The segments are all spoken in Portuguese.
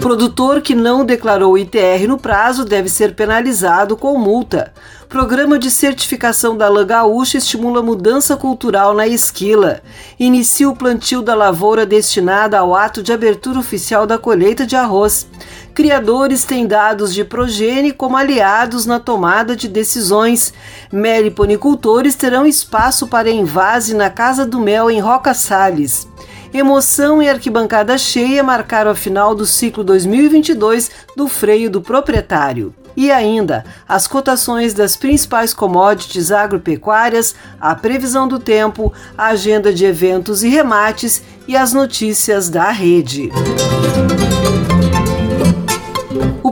Produtor que não declarou ITR no prazo deve ser penalizado com multa. Programa de certificação da lã gaúcha estimula mudança cultural na esquila. Inicia o plantio da lavoura destinada ao ato de abertura oficial da colheita de arroz. Criadores têm dados de progênie como aliados na tomada de decisões. Meliponicultores terão espaço para envase na Casa do Mel em Roca Salles. Emoção e arquibancada cheia marcaram a final do ciclo 2022 do freio do proprietário. E ainda, as cotações das principais commodities agropecuárias, a previsão do tempo, a agenda de eventos e remates e as notícias da rede. O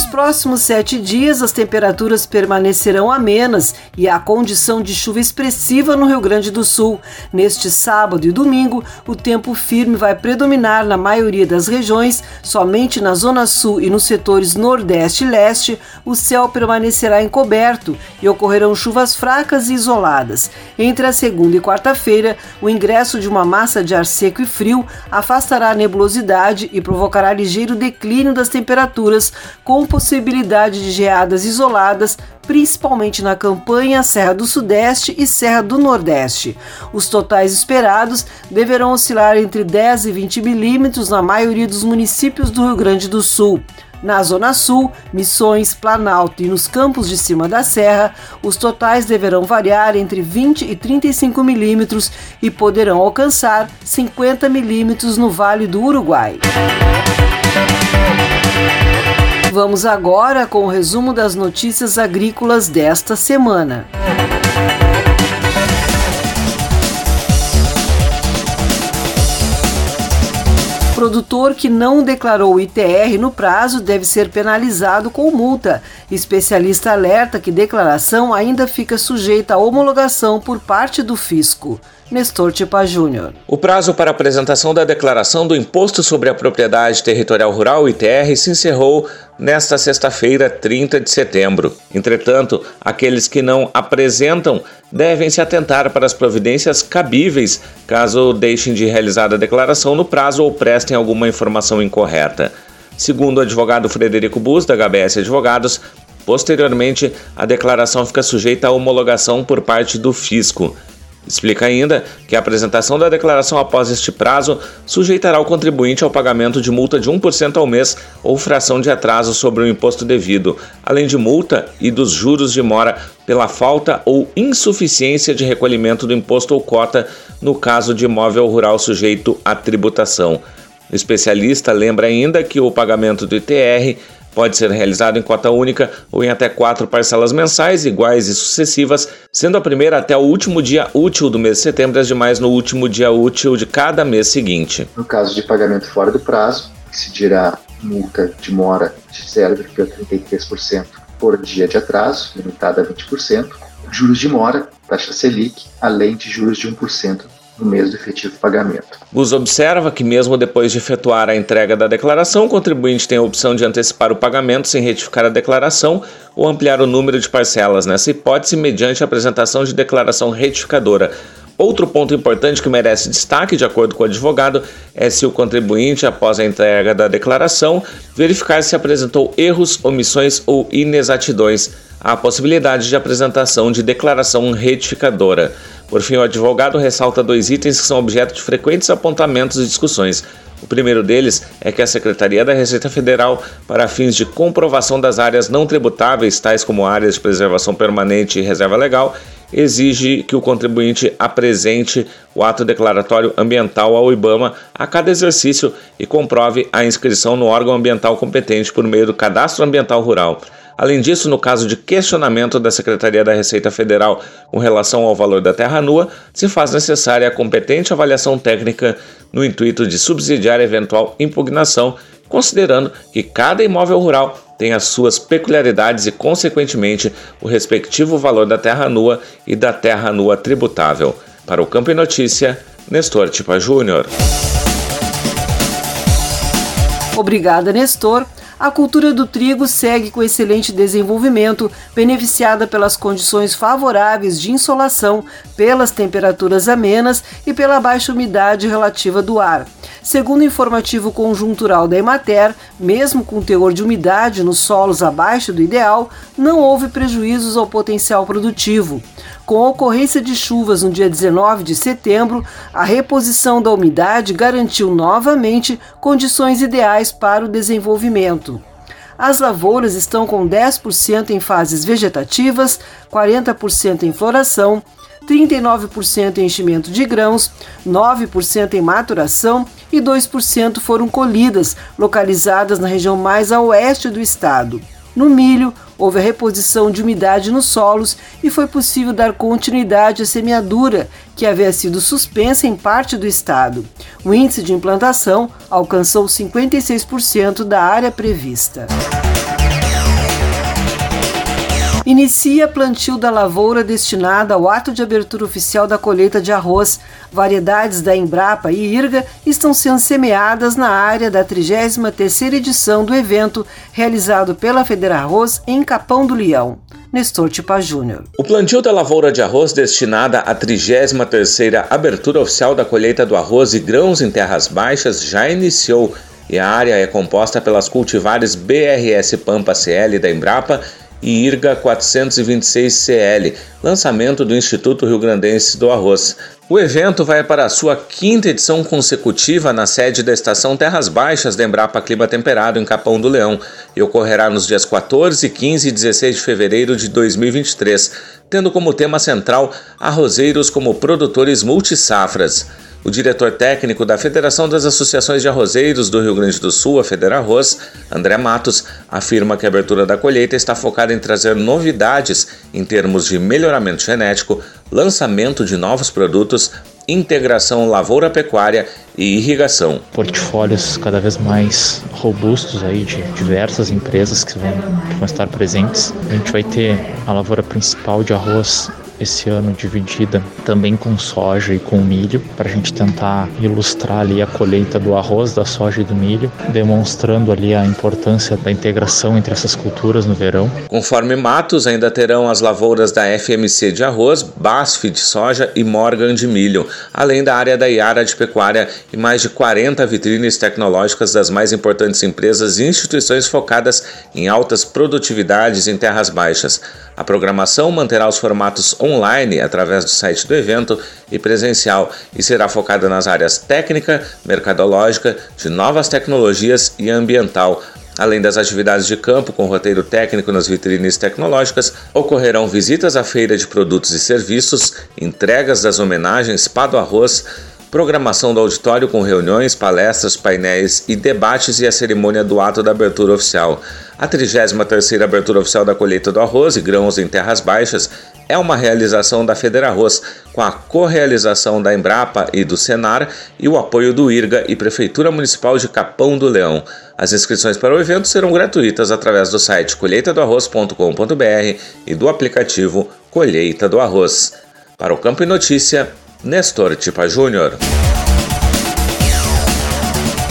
Nos próximos sete dias, as temperaturas permanecerão amenas e há condição de chuva expressiva no Rio Grande do Sul. Neste sábado e domingo, o tempo firme vai predominar na maioria das regiões, somente na Zona Sul e nos setores Nordeste e Leste, o céu permanecerá encoberto e ocorrerão chuvas fracas e isoladas. Entre a segunda e quarta-feira, o ingresso de uma massa de ar seco e frio afastará a nebulosidade e provocará ligeiro declínio das temperaturas, com possibilidade de geadas isoladas, principalmente na campanha Serra do Sudeste e Serra do Nordeste. Os totais esperados deverão oscilar entre 10 e 20 milímetros na maioria dos municípios do Rio Grande do Sul. Na Zona Sul, Missões, Planalto e nos campos de cima da serra, os totais deverão variar entre 20 e 35 milímetros e poderão alcançar 50 milímetros no Vale do Uruguai. Vamos agora com o resumo das notícias agrícolas desta semana. produtor que não declarou o ITR no prazo deve ser penalizado com multa. Especialista alerta que declaração ainda fica sujeita à homologação por parte do fisco. Nestor Tipa Júnior. O prazo para apresentação da declaração do Imposto sobre a Propriedade Territorial Rural, ITR, se encerrou nesta sexta-feira, 30 de setembro. Entretanto, aqueles que não apresentam devem se atentar para as providências cabíveis caso deixem de realizar a declaração no prazo ou prestem alguma informação incorreta. Segundo o advogado Frederico Bus, da HBS Advogados, posteriormente a declaração fica sujeita à homologação por parte do fisco. Explica ainda que a apresentação da declaração após este prazo sujeitará o contribuinte ao pagamento de multa de 1% ao mês ou fração de atraso sobre o imposto devido, além de multa e dos juros de mora pela falta ou insuficiência de recolhimento do imposto ou cota no caso de imóvel rural sujeito à tributação. O especialista lembra ainda que o pagamento do ITR Pode ser realizado em cota única ou em até quatro parcelas mensais, iguais e sucessivas, sendo a primeira até o último dia útil do mês de setembro e as demais no último dia útil de cada mês seguinte. No caso de pagamento fora do prazo, se dirá multa de mora de 0,33% por dia de atraso, limitada a 20%, juros de mora, taxa Selic, além de juros de 1% no mês do efetivo pagamento. Bus observa que, mesmo depois de efetuar a entrega da declaração, o contribuinte tem a opção de antecipar o pagamento sem retificar a declaração ou ampliar o número de parcelas, nessa hipótese, mediante a apresentação de declaração retificadora. Outro ponto importante que merece destaque, de acordo com o advogado, é se o contribuinte, após a entrega da declaração, verificar se apresentou erros, omissões ou inexatidões. A possibilidade de apresentação de declaração retificadora. Por fim, o advogado ressalta dois itens que são objeto de frequentes apontamentos e discussões. O primeiro deles é que a Secretaria da Receita Federal, para fins de comprovação das áreas não tributáveis, tais como áreas de preservação permanente e reserva legal, exige que o contribuinte apresente o ato declaratório ambiental ao IBAMA a cada exercício e comprove a inscrição no órgão ambiental competente por meio do Cadastro Ambiental Rural. Além disso, no caso de questionamento da Secretaria da Receita Federal com relação ao valor da terra nua, se faz necessária a competente avaliação técnica no intuito de subsidiar eventual impugnação, considerando que cada imóvel rural tem as suas peculiaridades e, consequentemente, o respectivo valor da terra nua e da terra nua tributável. Para o Campo e Notícia, Nestor Tipa Júnior. Obrigada, Nestor a cultura do trigo segue com excelente desenvolvimento, beneficiada pelas condições favoráveis de insolação, pelas temperaturas amenas e pela baixa umidade relativa do ar. Segundo o informativo conjuntural da Emater, mesmo com teor de umidade nos solos abaixo do ideal, não houve prejuízos ao potencial produtivo. Com a ocorrência de chuvas no dia 19 de setembro, a reposição da umidade garantiu novamente condições ideais para o desenvolvimento. As lavouras estão com 10% em fases vegetativas, 40% em floração, 39% em enchimento de grãos, 9% em maturação e 2% foram colhidas, localizadas na região mais a oeste do estado. No milho, houve a reposição de umidade nos solos e foi possível dar continuidade à semeadura, que havia sido suspensa em parte do estado. O índice de implantação alcançou 56% da área prevista. Inicia plantio da lavoura destinada ao ato de abertura oficial da colheita de arroz. Variedades da Embrapa e Irga estão sendo semeadas na área da 33ª edição do evento, realizado pela Federarroz em Capão do Leão. Nestor Tipa Júnior. O plantio da lavoura de arroz destinada à 33ª abertura oficial da colheita do arroz e grãos em terras baixas já iniciou e a área é composta pelas cultivares BRS Pampa CL da Embrapa e IRGA 426CL, lançamento do Instituto Rio Grandense do Arroz. O evento vai para a sua quinta edição consecutiva na sede da Estação Terras Baixas da Embrapa Clima Temperado, em Capão do Leão, e ocorrerá nos dias 14, 15 e 16 de fevereiro de 2023, tendo como tema central arrozeiros como produtores multisafras. O diretor técnico da Federação das Associações de Arrozeiros do Rio Grande do Sul, a Federarroz, André Matos, afirma que a abertura da colheita está focada em trazer novidades em termos de melhoramento genético, lançamento de novos produtos, integração lavoura-pecuária e irrigação. Portfólios cada vez mais robustos aí de diversas empresas que vão, que vão estar presentes. A gente vai ter a lavoura principal de arroz esse ano dividida também com soja e com milho, para a gente tentar ilustrar ali a colheita do arroz, da soja e do milho, demonstrando ali a importância da integração entre essas culturas no verão. Conforme Matos, ainda terão as lavouras da FMC de arroz, BASF de soja e Morgan de milho, além da área da Iara de pecuária e mais de 40 vitrines tecnológicas das mais importantes empresas e instituições focadas em altas produtividades em terras baixas. A programação manterá os formatos online através do site do evento e presencial e será focada nas áreas técnica, mercadológica, de novas tecnologias e ambiental. Além das atividades de campo com roteiro técnico nas vitrines tecnológicas, ocorrerão visitas à feira de produtos e serviços, entregas das homenagens Pá do Arroz, programação do auditório com reuniões, palestras, painéis e debates e a cerimônia do ato da abertura oficial. A 33ª abertura oficial da colheita do arroz e grãos em terras baixas é uma realização da Federarroz, com a correalização da Embrapa e do Senar e o apoio do IRGA e Prefeitura Municipal de Capão do Leão. As inscrições para o evento serão gratuitas através do site colheitadoarroz.com.br e do aplicativo Colheita do Arroz. Para o Campo e Notícia, Nestor Tipa Júnior.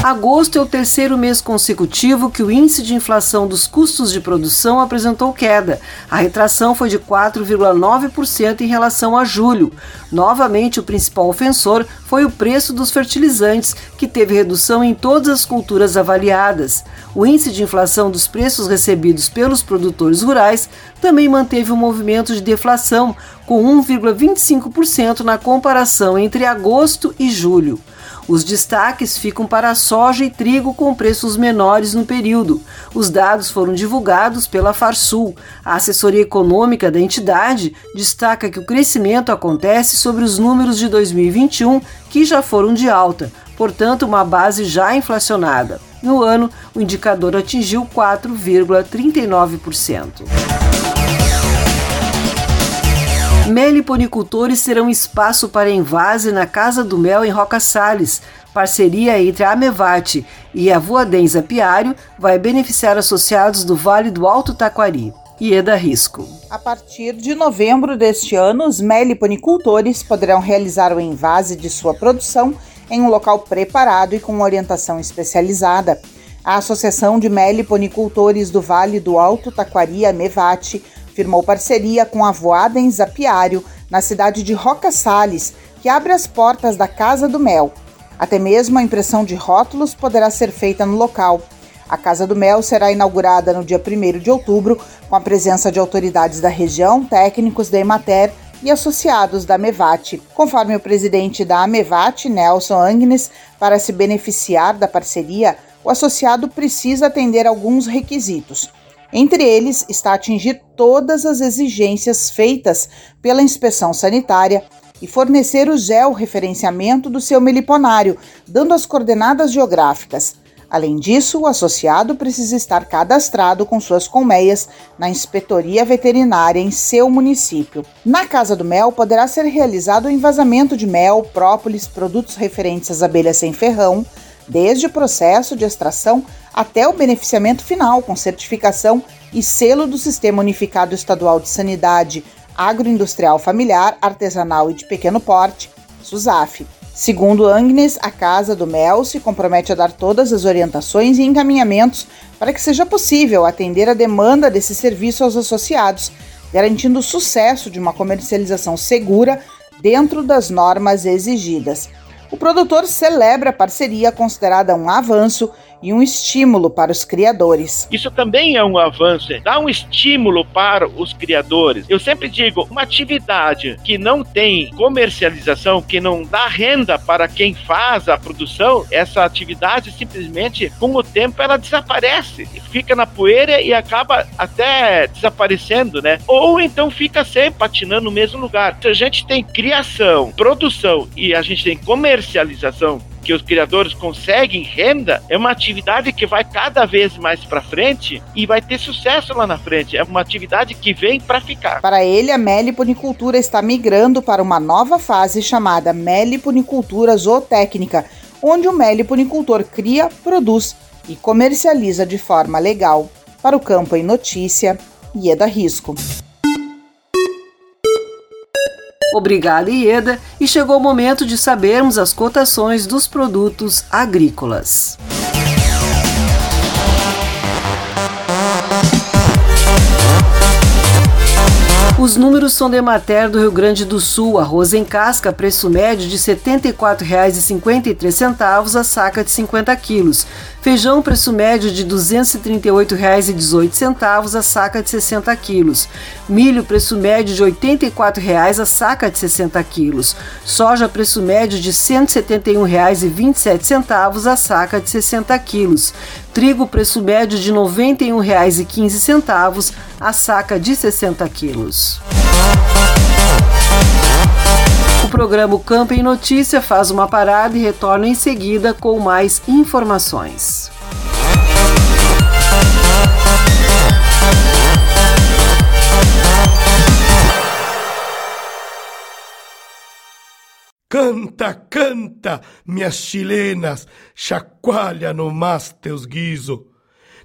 Agosto é o terceiro mês consecutivo que o índice de inflação dos custos de produção apresentou queda. A retração foi de 4,9% em relação a julho. Novamente, o principal ofensor foi o preço dos fertilizantes, que teve redução em todas as culturas avaliadas. O índice de inflação dos preços recebidos pelos produtores rurais também manteve um movimento de deflação, com 1,25% na comparação entre agosto e julho. Os destaques ficam para soja e trigo com preços menores no período. Os dados foram divulgados pela Farsul. A assessoria econômica da entidade destaca que o crescimento acontece sobre os números de 2021, que já foram de alta, portanto, uma base já inflacionada. No ano, o indicador atingiu 4,39%. Meliponicultores terão espaço para envase na Casa do Mel em Roca Salles. Parceria entre a Amevate e a Voadens Apiário vai beneficiar associados do Vale do Alto Taquari. Ieda Risco. A partir de novembro deste ano, os meliponicultores poderão realizar o envase de sua produção em um local preparado e com orientação especializada. A Associação de Meliponicultores do Vale do Alto Taquari, Amevate, firmou parceria com a Voadens Apiário na cidade de Roca Sales, que abre as portas da Casa do Mel. Até mesmo a impressão de rótulos poderá ser feita no local. A Casa do Mel será inaugurada no dia 1 de outubro, com a presença de autoridades da região, técnicos da Emater e associados da Mevate. Conforme o presidente da Amevate, Nelson Agnes, para se beneficiar da parceria, o associado precisa atender alguns requisitos. Entre eles está atingir todas as exigências feitas pela inspeção sanitária e fornecer o georreferenciamento do seu meliponário, dando as coordenadas geográficas. Além disso, o associado precisa estar cadastrado com suas colmeias na inspetoria veterinária em seu município. Na Casa do Mel poderá ser realizado o envasamento de mel, própolis, produtos referentes às abelhas sem ferrão, desde o processo de extração até o beneficiamento final, com certificação e selo do Sistema Unificado Estadual de Sanidade Agroindustrial Familiar, Artesanal e de Pequeno Porte, SUSAF. Segundo Agnes, a Casa do Mel se compromete a dar todas as orientações e encaminhamentos para que seja possível atender a demanda desse serviço aos associados, garantindo o sucesso de uma comercialização segura dentro das normas exigidas. O produtor celebra a parceria considerada um avanço e um estímulo para os criadores. Isso também é um avanço, dá um estímulo para os criadores. Eu sempre digo, uma atividade que não tem comercialização, que não dá renda para quem faz a produção, essa atividade simplesmente, com o tempo, ela desaparece, fica na poeira e acaba até desaparecendo, né? Ou então fica sempre patinando no mesmo lugar. Se a gente tem criação, produção e a gente tem comercialização que os criadores conseguem renda, é uma atividade que vai cada vez mais para frente e vai ter sucesso lá na frente. É uma atividade que vem para ficar. Para ele, a meliponicultura está migrando para uma nova fase chamada meliponicultura zootécnica, onde o meliponicultor cria, produz e comercializa de forma legal. Para o campo em notícia, Ieda Risco. Obrigada, Ieda, e chegou o momento de sabermos as cotações dos produtos agrícolas. Os números são de Mater do Rio Grande do Sul. Arroz em casca, preço médio de R$ 74,53 a saca de 50 quilos. Feijão, preço médio de R$ 238,18 a saca de 60 quilos. Milho, preço médio de R$ 84,00 a saca de 60 quilos. Soja, preço médio de R$ 171,27 a saca de 60 quilos. Trigo, preço médio de R$ 91,15 a saca de 60 quilos. Programa Campo em Notícia faz uma parada e retorna em seguida com mais informações. Canta, canta, minhas chilenas, chacoalha no mas teus guiso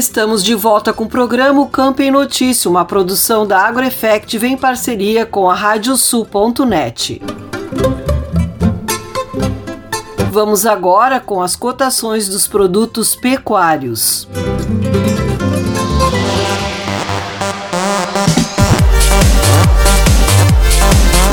Estamos de volta com o programa Campo em Notícia, uma produção da AgroEffect em parceria com a Radiosul.net. Vamos agora com as cotações dos produtos pecuários.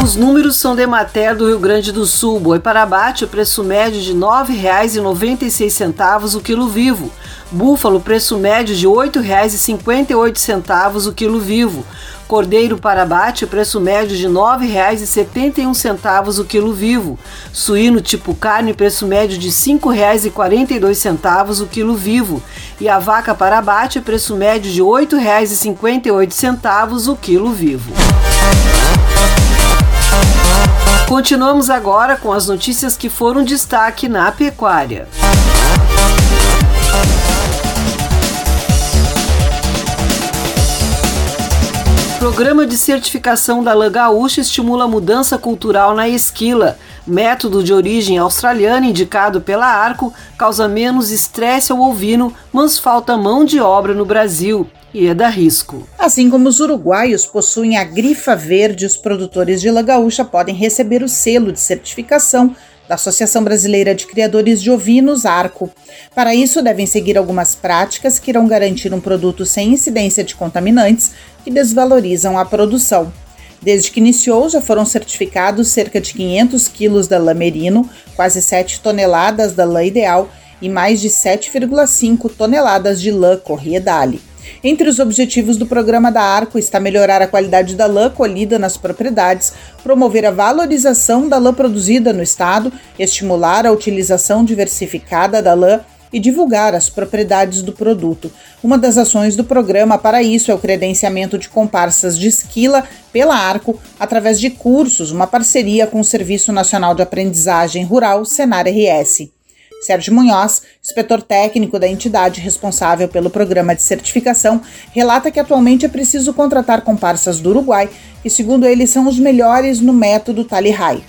Os números são de Mater do Rio Grande do Sul. Boi para abate, o preço médio de R$ 9,96 o quilo vivo. Búfalo, preço médio de R$ 8,58 o quilo vivo. Cordeiro para abate, preço médio de R$ 9,71 o quilo vivo. Suíno tipo carne, preço médio de R$ 5,42 o quilo vivo. E a vaca para abate, preço médio de R$ 8,58 o quilo vivo. Continuamos agora com as notícias que foram destaque na pecuária. Programa de certificação da lã gaúcha estimula a mudança cultural na esquila. Método de origem australiana indicado pela Arco causa menos estresse ao ovino, mas falta mão de obra no Brasil e é da risco. Assim como os uruguaios possuem a grifa verde, os produtores de lã gaúcha podem receber o selo de certificação da Associação Brasileira de Criadores de Ovinos, ARCO. Para isso, devem seguir algumas práticas que irão garantir um produto sem incidência de contaminantes que desvalorizam a produção. Desde que iniciou, já foram certificados cerca de 500 quilos da lã merino, quase 7 toneladas da lã ideal e mais de 7,5 toneladas de lã corriedale. Entre os objetivos do programa da Arco está melhorar a qualidade da lã colhida nas propriedades, promover a valorização da lã produzida no estado, estimular a utilização diversificada da lã e divulgar as propriedades do produto. Uma das ações do programa para isso é o credenciamento de comparsas de esquila pela Arco através de cursos, uma parceria com o Serviço Nacional de Aprendizagem Rural, Senar RS. Sérgio Munhoz, inspetor técnico da entidade responsável pelo programa de certificação, relata que atualmente é preciso contratar comparsas do Uruguai, que, segundo ele, são os melhores no método High.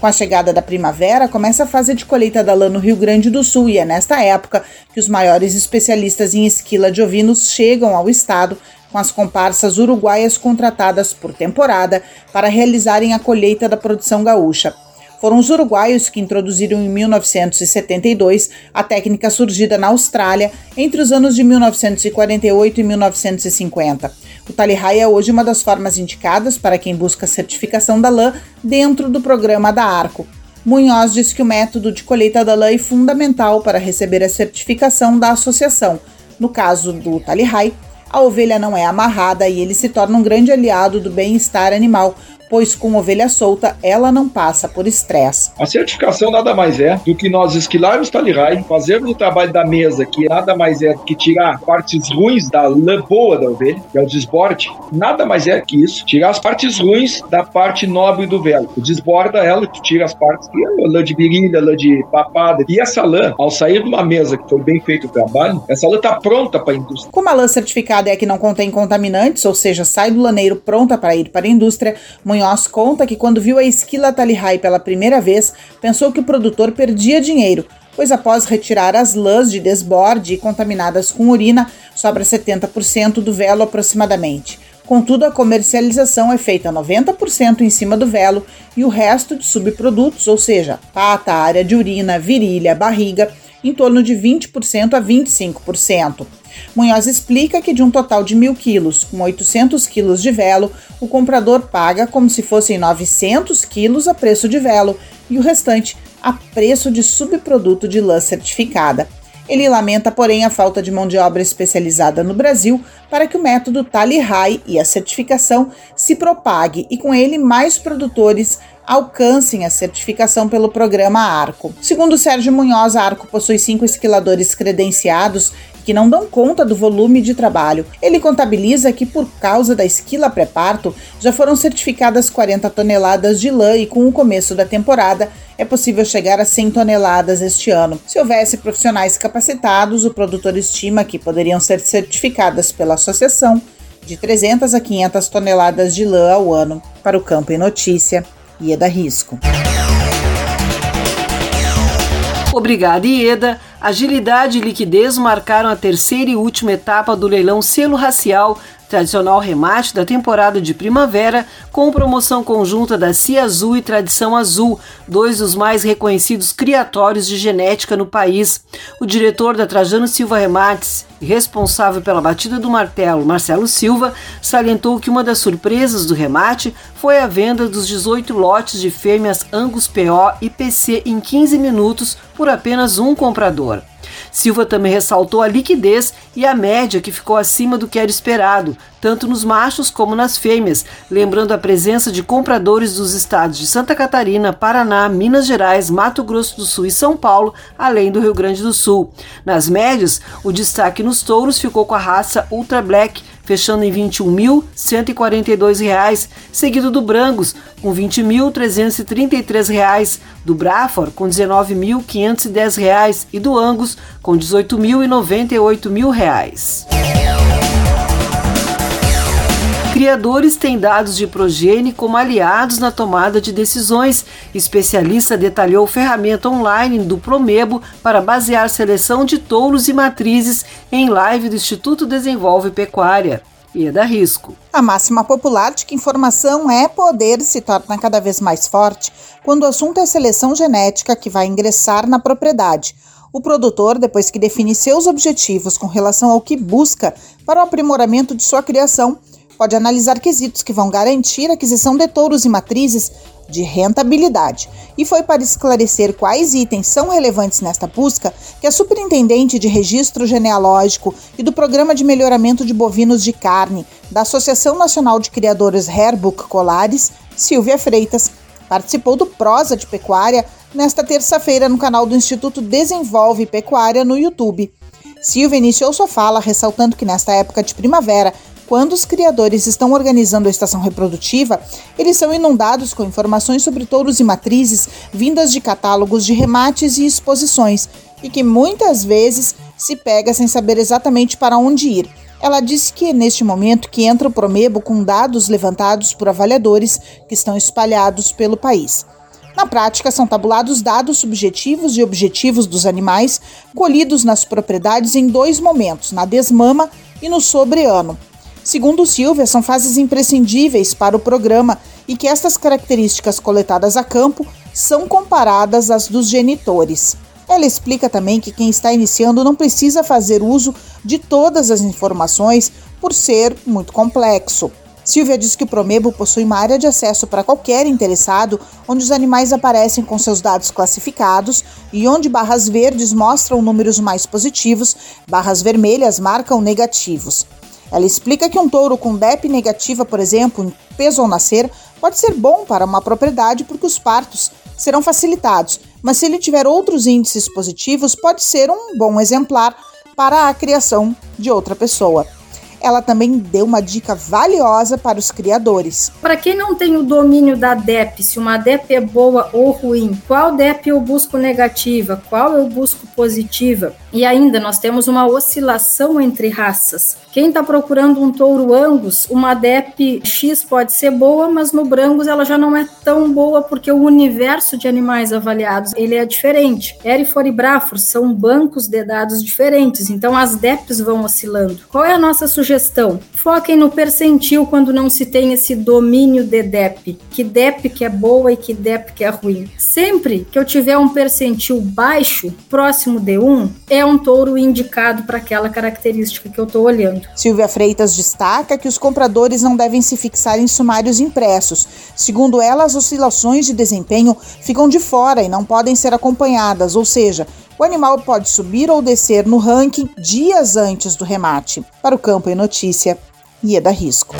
Com a chegada da primavera, começa a fase de colheita da lã no Rio Grande do Sul e é nesta época que os maiores especialistas em esquila de ovinos chegam ao estado com as comparsas uruguaias contratadas por temporada para realizarem a colheita da produção gaúcha. Foram os uruguaios que introduziram em 1972 a técnica surgida na Austrália entre os anos de 1948 e 1950. O Talihai é hoje uma das formas indicadas para quem busca certificação da lã dentro do programa da Arco. Munhoz diz que o método de colheita da lã é fundamental para receber a certificação da associação. No caso do Talihai, a ovelha não é amarrada e ele se torna um grande aliado do bem-estar animal, pois com ovelha solta ela não passa por estresse. A certificação nada mais é do que nós esquilarmos talihai, fazermos o trabalho da mesa, que nada mais é do que tirar partes ruins da lã boa da ovelha, que é o desborde, nada mais é que isso, tirar as partes ruins da parte nobre do velo. Tu desborda ela, tu tira as partes que é lã de virilha, lã de papada. E essa lã, ao sair de uma mesa que foi bem feito o trabalho, essa lã está pronta para a indústria. Como a lã certificada é a que não contém contaminantes, ou seja, sai do laneiro pronta para ir para a indústria, Munhoz conta que quando viu a esquila Talihai pela primeira vez, pensou que o produtor perdia dinheiro, pois após retirar as lãs de desborde e contaminadas com urina, sobra 70% do velo aproximadamente. Contudo, a comercialização é feita 90% em cima do velo e o resto de subprodutos, ou seja, pata, área de urina, virilha, barriga, em torno de 20% a 25%. Munhoz explica que de um total de mil quilos, com 800 quilos de velo, o comprador paga como se fossem 900 quilos a preço de velo e o restante a preço de subproduto de lã certificada. Ele lamenta, porém, a falta de mão de obra especializada no Brasil para que o método Tally High e a certificação se propague e com ele mais produtores alcancem a certificação pelo programa Arco. Segundo Sérgio Munhoz, a Arco possui cinco esquiladores credenciados que não dão conta do volume de trabalho. Ele contabiliza que, por causa da esquila pré-parto, já foram certificadas 40 toneladas de lã e, com o começo da temporada, é possível chegar a 100 toneladas este ano. Se houvesse profissionais capacitados, o produtor estima que poderiam ser certificadas pela associação de 300 a 500 toneladas de lã ao ano. Para o Campo em Notícia, Ieda Risco. Obrigada, Ieda. Agilidade e liquidez marcaram a terceira e última etapa do leilão selo racial tradicional remate da temporada de primavera, com promoção conjunta da Cia Azul e Tradição Azul, dois dos mais reconhecidos criatórios de genética no país. O diretor da Trajano Silva Remates responsável pela batida do martelo, Marcelo Silva, salientou que uma das surpresas do remate foi a venda dos 18 lotes de fêmeas Angus PO e PC em 15 minutos por apenas um comprador. Silva também ressaltou a liquidez e a média que ficou acima do que era esperado, tanto nos machos como nas fêmeas, lembrando a presença de compradores dos estados de Santa Catarina, Paraná, Minas Gerais, Mato Grosso do Sul e São Paulo, além do Rio Grande do Sul. Nas médias, o destaque nos touros ficou com a raça Ultra Black, fechando em R$ 21.142, seguido do Brangos, com R$ 20.333, do Brafor, com R$ 19.510 e do Angus, com R$ 18.098. Criadores têm dados de progênie como aliados na tomada de decisões. Especialista detalhou ferramenta online do Promebo para basear seleção de touros e matrizes em live do Instituto Desenvolve Pecuária. E da risco. A máxima popular de que informação é poder se torna cada vez mais forte quando o assunto é seleção genética que vai ingressar na propriedade. O produtor, depois que define seus objetivos com relação ao que busca para o aprimoramento de sua criação, pode analisar quesitos que vão garantir a aquisição de touros e matrizes de rentabilidade. E foi para esclarecer quais itens são relevantes nesta busca que a superintendente de registro genealógico e do Programa de Melhoramento de Bovinos de Carne da Associação Nacional de Criadores Hairbook Colares, Silvia Freitas, participou do Prosa de Pecuária nesta terça-feira no canal do Instituto Desenvolve Pecuária no YouTube. Silvia iniciou sua fala ressaltando que nesta época de primavera quando os criadores estão organizando a estação reprodutiva, eles são inundados com informações sobre touros e matrizes vindas de catálogos de remates e exposições, e que muitas vezes se pega sem saber exatamente para onde ir. Ela disse que é neste momento que entra o Promebo com dados levantados por avaliadores que estão espalhados pelo país. Na prática, são tabulados dados subjetivos e objetivos dos animais colhidos nas propriedades em dois momentos, na desmama e no sobreano. Segundo Silvia, são fases imprescindíveis para o programa e que estas características coletadas a campo são comparadas às dos genitores. Ela explica também que quem está iniciando não precisa fazer uso de todas as informações por ser muito complexo. Silvia diz que o Promebo possui uma área de acesso para qualquer interessado, onde os animais aparecem com seus dados classificados e onde barras verdes mostram números mais positivos, barras vermelhas marcam negativos. Ela explica que um touro com DEP negativa, por exemplo, em peso ao nascer, pode ser bom para uma propriedade porque os partos serão facilitados, mas se ele tiver outros índices positivos, pode ser um bom exemplar para a criação de outra pessoa. Ela também deu uma dica valiosa para os criadores. Para quem não tem o domínio da DEP, se uma DEP é boa ou ruim, qual DEP eu busco negativa, qual eu busco positiva, e ainda nós temos uma oscilação entre raças. Quem está procurando um touro Angus, uma DEP X pode ser boa, mas no Brangus ela já não é tão boa porque o universo de animais avaliados ele é diferente. Erifor e Brafor são bancos de dados diferentes, então as DEPs vão oscilando. Qual é a nossa sugestão? Foquem no percentil quando não se tem esse domínio de DEP. Que DEP que é boa e que DEP que é ruim. Sempre que eu tiver um percentil baixo, próximo de 1, é um touro indicado para aquela característica que eu estou olhando. Silvia Freitas destaca que os compradores não devem se fixar em sumários impressos. Segundo ela, as oscilações de desempenho ficam de fora e não podem ser acompanhadas, ou seja, o animal pode subir ou descer no ranking dias antes do remate. Para o Campo e Notícia, Ieda Risco.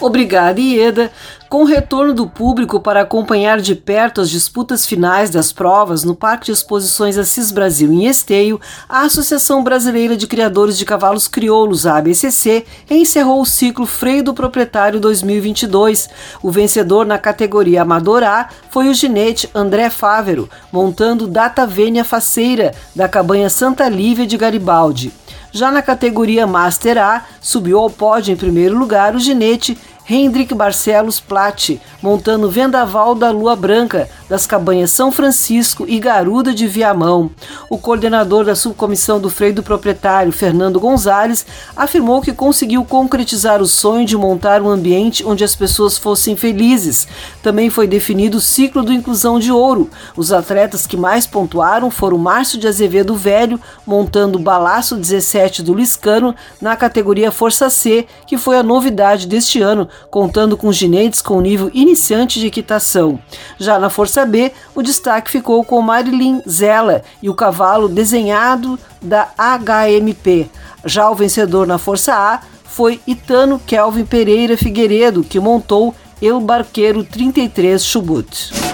Obrigada, Ieda. Com o retorno do público para acompanhar de perto as disputas finais das provas no Parque de Exposições Assis Brasil em Esteio, a Associação Brasileira de Criadores de Cavalos Crioulos, a ABCC, encerrou o ciclo Freio do Proprietário 2022. O vencedor na categoria Amador A foi o ginete André Fávero, montando Data Vênia Faceira, da cabanha Santa Lívia de Garibaldi. Já na categoria Master A, subiu ao pódio em primeiro lugar o ginete Hendrik Barcelos Platt, montando Vendaval da Lua Branca, das cabanhas São Francisco e Garuda de Viamão. O coordenador da subcomissão do freio do proprietário, Fernando Gonzalez, afirmou que conseguiu concretizar o sonho de montar um ambiente onde as pessoas fossem felizes. Também foi definido o ciclo do Inclusão de Ouro. Os atletas que mais pontuaram foram Márcio de Azevedo Velho, montando o Balaço 17 do Liscano na categoria Força C, que foi a novidade deste ano, contando com ginetes com nível iniciante de equitação. Já na Força B, o destaque ficou com Marilyn Zella e o cavalo desenhado da HMP. Já o vencedor na Força A foi Itano Kelvin Pereira Figueiredo, que montou El Barqueiro 33 Chubut.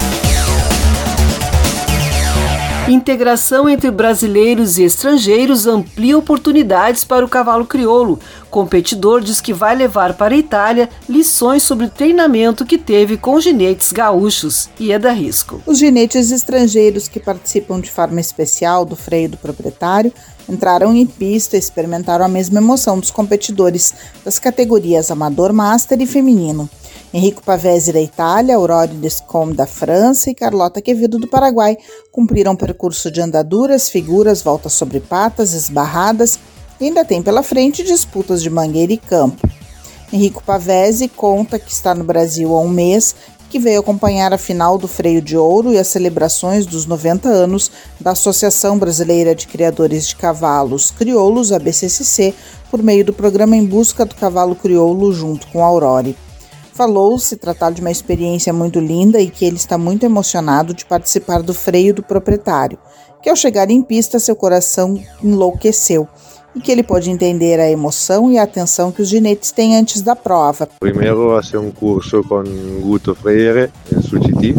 Integração entre brasileiros e estrangeiros amplia oportunidades para o cavalo crioulo. Competidor diz que vai levar para a Itália lições sobre treinamento que teve com ginetes gaúchos e é da risco. Os ginetes estrangeiros que participam de forma especial do freio do proprietário entraram em pista e experimentaram a mesma emoção dos competidores das categorias amador, master e feminino. Henrico Pavese da Itália, Aurore Descom da França e Carlota Quevedo do Paraguai cumpriram percurso de andaduras, figuras, voltas sobre patas, esbarradas e ainda tem pela frente disputas de mangueira e campo. Henrico Pavese conta que está no Brasil há um mês que veio acompanhar a final do Freio de Ouro e as celebrações dos 90 anos da Associação Brasileira de Criadores de Cavalos Crioulos, a BCCC, por meio do programa Em Busca do Cavalo Crioulo junto com a Aurore falou se tratar de uma experiência muito linda e que ele está muito emocionado de participar do freio do proprietário, que ao chegar em pista seu coração enlouqueceu e que ele pode entender a emoção e a atenção que os ginetes têm antes da prova. Primeiro, fazer um curso com Guto Freire em Suchiti.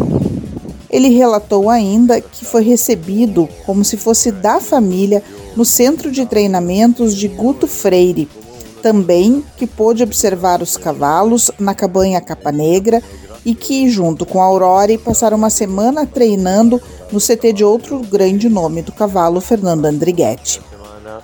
Ele relatou ainda que foi recebido como se fosse da família no centro de treinamentos de Guto Freire, também que pôde observar os cavalos na cabanha Capa Negra e que, junto com a Aurora, passaram uma semana treinando no CT de outro grande nome do cavalo, Fernando Andrighetti.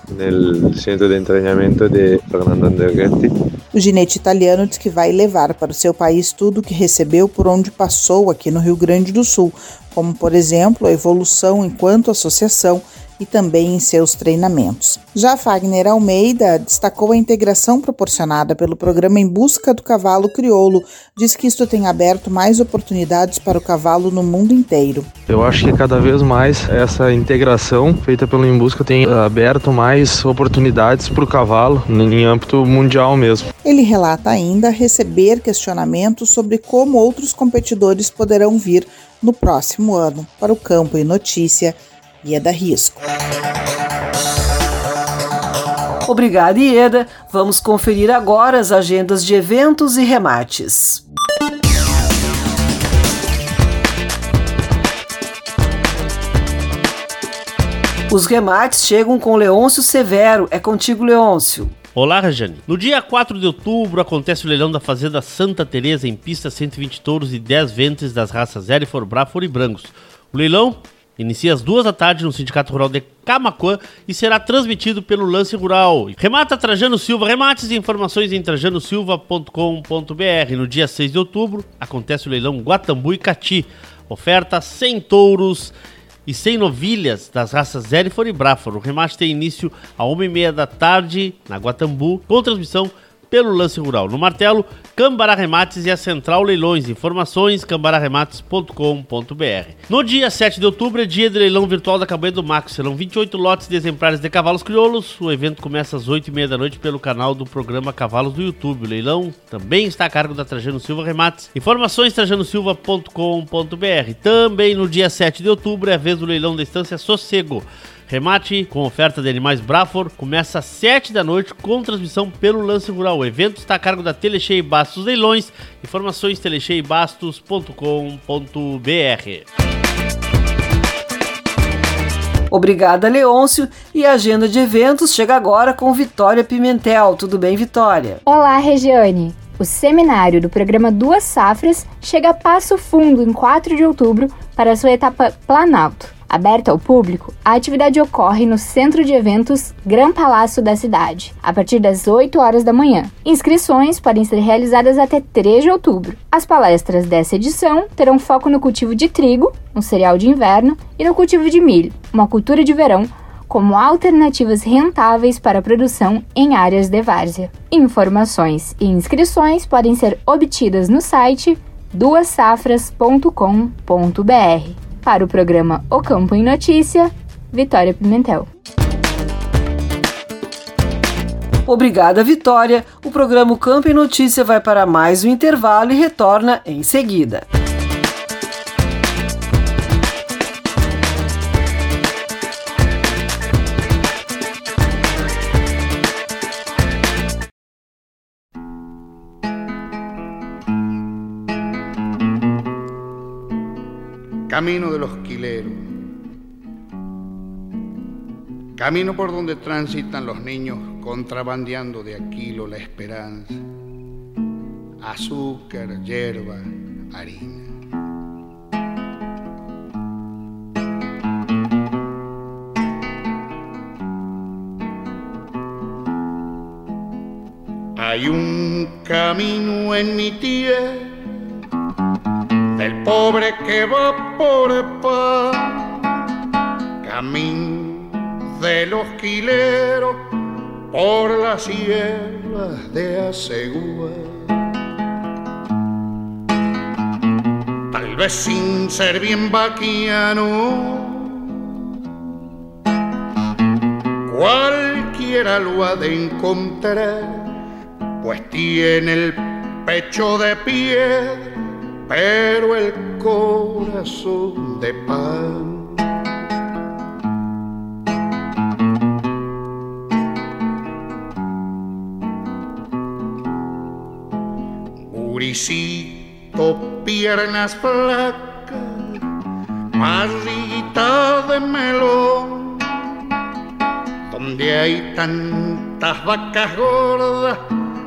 No centro de treinamento de Fernando Andrighetti. O O ginete italiano diz que vai levar para o seu país tudo o que recebeu por onde passou aqui no Rio Grande do Sul, como, por exemplo, a evolução enquanto associação e também em seus treinamentos. Já Fagner Almeida destacou a integração proporcionada pelo programa Em Busca do Cavalo Crioulo. Diz que isto tem aberto mais oportunidades para o cavalo no mundo inteiro. Eu acho que cada vez mais essa integração feita pelo Em Busca tem aberto mais oportunidades para o cavalo em âmbito mundial mesmo. Ele relata ainda receber questionamentos sobre como outros competidores poderão vir no próximo ano para o campo e notícia Ieda Risco. Obrigada, Ieda. Vamos conferir agora as agendas de eventos e remates. Os remates chegam com Leôncio Severo. É contigo, Leôncio. Olá, Rajane. No dia 4 de outubro acontece o leilão da Fazenda Santa Teresa em pista 120 touros e 10 ventres das raças Erifor, Brafor e Brancos. O leilão Inicia às duas da tarde no Sindicato Rural de Camacuã e será transmitido pelo Lance Rural. Remata Trajano Silva. Remates e informações em trajanosilva.com.br. No dia 6 de outubro acontece o leilão Guatambu e Cati. Oferta 100 touros e 100 novilhas das raças Erifor e Brafor. O remate tem início às 1h30 da tarde na Guatambu, com transmissão pelo lance rural. No martelo, Cambará Remates e a Central Leilões. Informações cambararemates.com.br. No dia 7 de outubro é dia de leilão virtual da Cabanha do Max. Serão 28 lotes de exemplares de cavalos crioulos. O evento começa às 8h30 da noite pelo canal do programa Cavalos do YouTube. O leilão também está a cargo da Trajano Silva Remates. Informações trajanosilva.com.br. Também no dia 7 de outubro é a vez do leilão da Estância Sossego. Remate com oferta de animais Brafor começa às 7 da noite com transmissão pelo Lance Rural. O evento está a cargo da Telechei Bastos Leilões. Informações telecheibastos.com.br. Obrigada, Leôncio. E a agenda de eventos chega agora com Vitória Pimentel. Tudo bem, Vitória? Olá, Regiane. O seminário do programa Duas Safras chega a Passo Fundo em 4 de outubro para sua etapa Planalto. Aberta ao público, a atividade ocorre no centro de eventos Gran Palácio da cidade, a partir das 8 horas da manhã. Inscrições podem ser realizadas até 3 de outubro. As palestras dessa edição terão foco no cultivo de trigo, um cereal de inverno, e no cultivo de milho, uma cultura de verão, como alternativas rentáveis para a produção em áreas de várzea. Informações e inscrições podem ser obtidas no site duassafras.com.br. Para o programa O Campo em Notícia, Vitória Pimentel. Obrigada, Vitória. O programa o Campo em Notícia vai para mais um intervalo e retorna em seguida. Camino de los quileros, camino por donde transitan los niños contrabandeando de Aquilo la esperanza, azúcar, hierba, harina. Hay un camino en mi tierra del pobre que va por pan, camino de los quileros por las hierbas de Asegúa. Tal vez sin ser bien vaquiano, cualquiera lo ha de encontrar, pues tiene el pecho de piedra pero el corazón de pan. Buricito, piernas flacas, marrita de melón, donde hay tantas vacas gordas,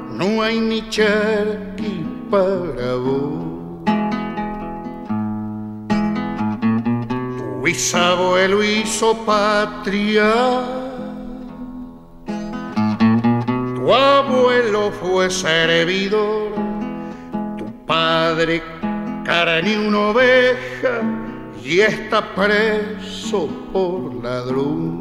no hay ni charqui para vos. Bisabuelo hizo patria. Tu abuelo fue servidor, tu padre carne una oveja y está preso por ladrón.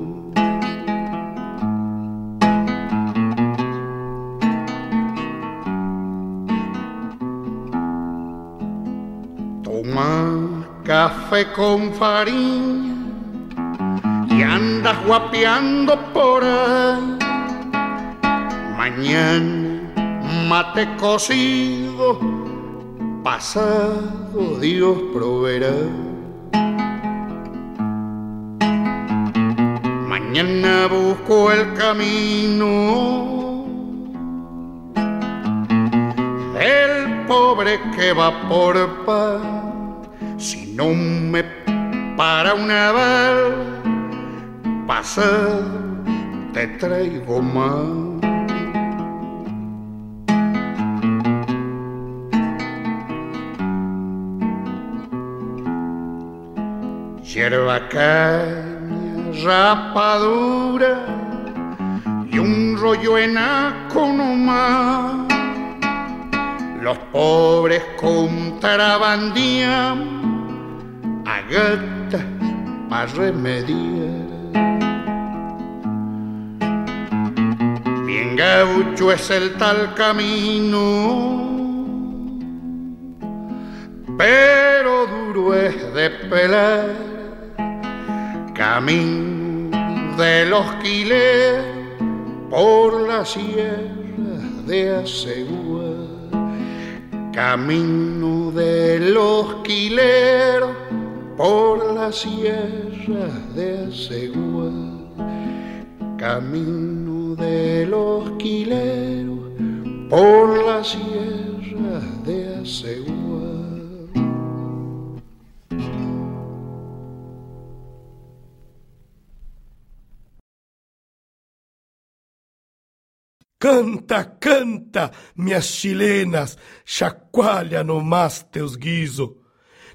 Café con farina y andas guapeando por ahí. Mañana mate cocido, pasado Dios proveerá. Mañana busco el camino del pobre que va por paz. Si no me para una bala, pasa, te traigo más. Hierba caña, rapadura y un rollo enaco nomás. Los pobres contrabandían a para remediar. Bien gaucho es el tal camino, pero duro es de pelar. Camino de los quiles por la sierra de Asegua. Camino de los quileros por la sierra de Asegua. Camino de los quileros por la sierra de Asegua. Canta, canta, minhas chilenas, chacoalha no mais teus guiso.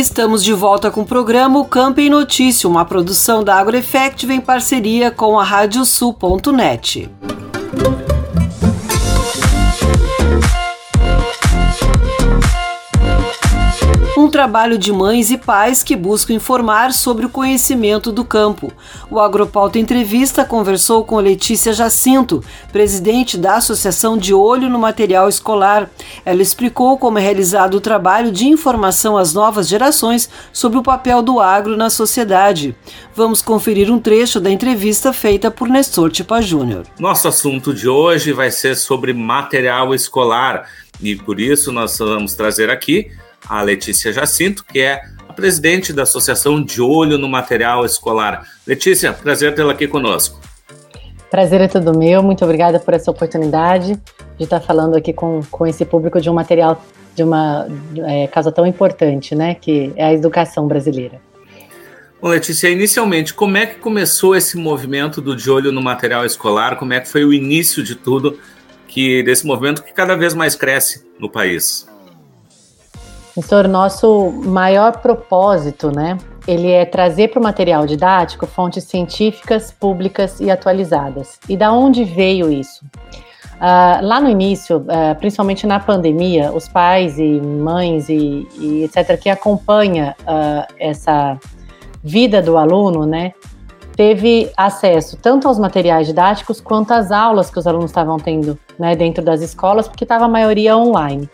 Estamos de volta com o programa O em Notícia, uma produção da AgroEffective em parceria com a Radiosul.net. um trabalho de mães e pais que buscam informar sobre o conhecimento do campo. O Agropauta Entrevista conversou com Letícia Jacinto, presidente da Associação de Olho no Material Escolar. Ela explicou como é realizado o trabalho de informação às novas gerações sobre o papel do agro na sociedade. Vamos conferir um trecho da entrevista feita por Nestor Tipa Júnior. Nosso assunto de hoje vai ser sobre material escolar e por isso nós vamos trazer aqui a Letícia Jacinto, que é a presidente da Associação de Olho no Material Escolar. Letícia, prazer tê-la aqui conosco. Prazer é todo meu, muito obrigada por essa oportunidade de estar falando aqui com, com esse público de um material, de uma é, causa tão importante, né, que é a educação brasileira. Bom, Letícia, inicialmente, como é que começou esse movimento do De Olho no Material Escolar? Como é que foi o início de tudo, que desse movimento que cada vez mais cresce no país? Professor, nosso maior propósito, né, ele é trazer para o material didático fontes científicas, públicas e atualizadas. E da onde veio isso? Uh, lá no início, uh, principalmente na pandemia, os pais e mães e, e etc. que acompanha uh, essa vida do aluno, né, teve acesso tanto aos materiais didáticos quanto às aulas que os alunos estavam tendo, né, dentro das escolas, porque estava a maioria online.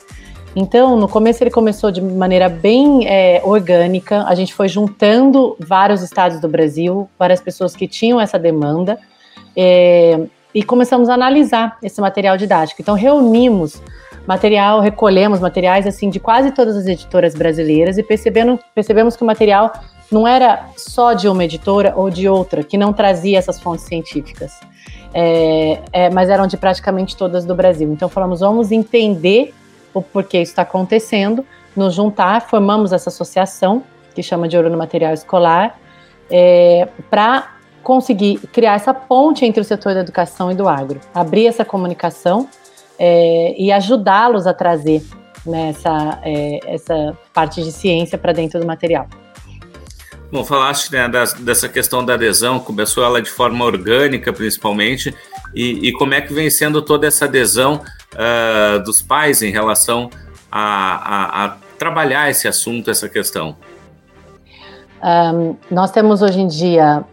Então, no começo ele começou de maneira bem é, orgânica, a gente foi juntando vários estados do Brasil, várias pessoas que tinham essa demanda, é, e começamos a analisar esse material didático. Então, reunimos material, recolhemos materiais assim de quase todas as editoras brasileiras e percebendo, percebemos que o material não era só de uma editora ou de outra que não trazia essas fontes científicas, é, é, mas eram de praticamente todas do Brasil. Então falamos, vamos entender o porquê isso está acontecendo, nos juntar, formamos essa associação que chama de Ouro no Material Escolar, é, para conseguir criar essa ponte entre o setor da educação e do agro, abrir essa comunicação é, e ajudá-los a trazer né, essa, é, essa parte de ciência para dentro do material. Bom, falaste né, das, dessa questão da adesão, começou ela de forma orgânica, principalmente, e, e como é que vem sendo toda essa adesão uh, dos pais em relação a, a, a, trabalhar esse assunto, essa questão? Um, nós temos hoje em dia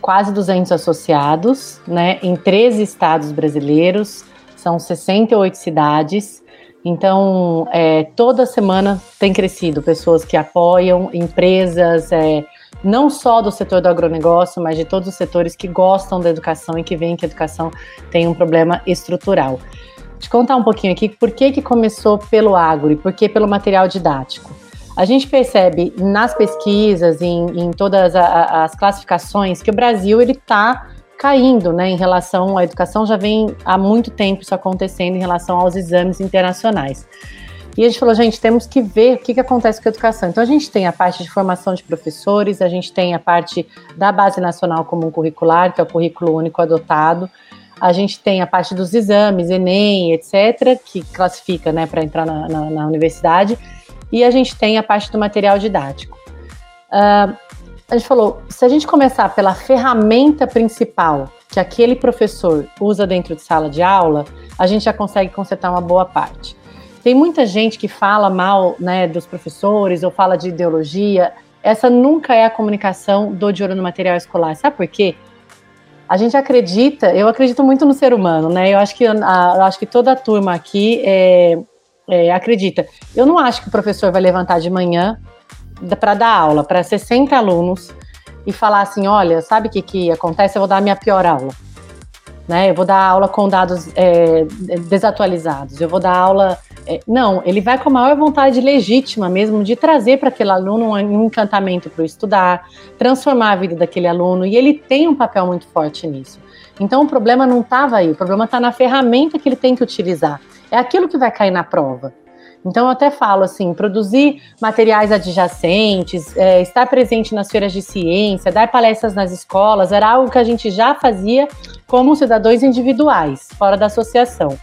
quase 200 associados, né, em 13 estados brasileiros, são 68 cidades. Então, é, toda semana tem crescido pessoas que apoiam, empresas, é, não só do setor do agronegócio, mas de todos os setores que gostam da educação e que veem que a educação tem um problema estrutural. Te contar um pouquinho aqui por que, que começou pelo agro e por que pelo material didático. A gente percebe nas pesquisas, em, em todas a, as classificações, que o Brasil ele está caindo, né, em relação à educação, já vem há muito tempo isso acontecendo em relação aos exames internacionais. E a gente falou, gente, temos que ver o que, que acontece com a educação. Então, a gente tem a parte de formação de professores, a gente tem a parte da Base Nacional Comum Curricular, que é o currículo único adotado, a gente tem a parte dos exames, Enem, etc., que classifica né, para entrar na, na, na, universidade, e a gente tem a parte do material didático. Uh, a gente falou, se a gente começar pela ferramenta principal que aquele professor usa dentro de sala de aula, a gente já consegue consertar uma boa parte. Tem muita gente que fala mal né, dos professores ou fala de ideologia. Essa nunca é a comunicação do de ouro no material escolar. Sabe por quê? A gente acredita, eu acredito muito no ser humano, né? Eu acho que, a, eu acho que toda a turma aqui é, é, acredita. Eu não acho que o professor vai levantar de manhã para dar aula para 60 alunos e falar assim: olha, sabe o que, que acontece? Eu vou dar a minha pior aula. Né? Eu vou dar aula com dados é, desatualizados, eu vou dar aula. É, não, ele vai com a maior vontade legítima mesmo de trazer para aquele aluno um encantamento para estudar, transformar a vida daquele aluno, e ele tem um papel muito forte nisso. Então o problema não estava aí, o problema está na ferramenta que ele tem que utilizar. É aquilo que vai cair na prova. Então, eu até falo assim: produzir materiais adjacentes, é, estar presente nas feiras de ciência, dar palestras nas escolas, era algo que a gente já fazia como cidadãos individuais, fora da associação.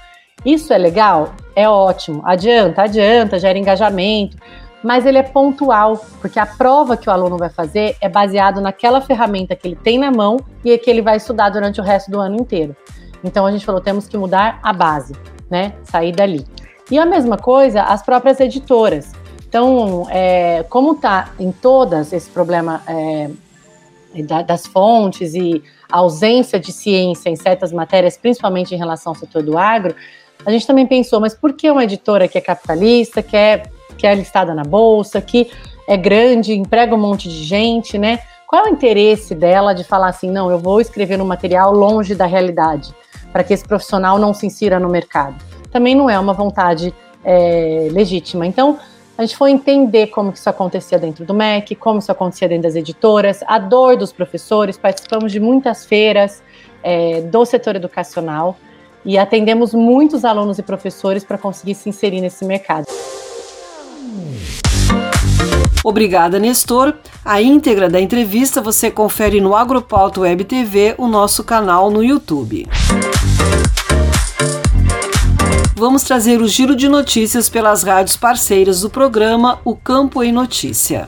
Isso é legal? É ótimo. Adianta, adianta, gera engajamento, mas ele é pontual, porque a prova que o aluno vai fazer é baseado naquela ferramenta que ele tem na mão e que ele vai estudar durante o resto do ano inteiro. Então a gente falou, temos que mudar a base, né? Sair dali. E a mesma coisa as próprias editoras. Então, é, como está em todas esse problema é, das fontes e ausência de ciência em certas matérias, principalmente em relação ao setor do agro, a gente também pensou, mas por que uma editora que é capitalista, que é, que é listada na bolsa, que é grande, emprega um monte de gente, né? Qual é o interesse dela de falar assim, não, eu vou escrever um material longe da realidade, para que esse profissional não se insira no mercado? também não é uma vontade é, legítima. Então, a gente foi entender como que isso acontecia dentro do MEC, como isso acontecia dentro das editoras, a dor dos professores, participamos de muitas feiras é, do setor educacional e atendemos muitos alunos e professores para conseguir se inserir nesse mercado. Obrigada, Nestor. A íntegra da entrevista você confere no Agropauto Web TV, o nosso canal no YouTube vamos trazer o giro de notícias pelas rádios parceiras do programa O Campo em Notícia.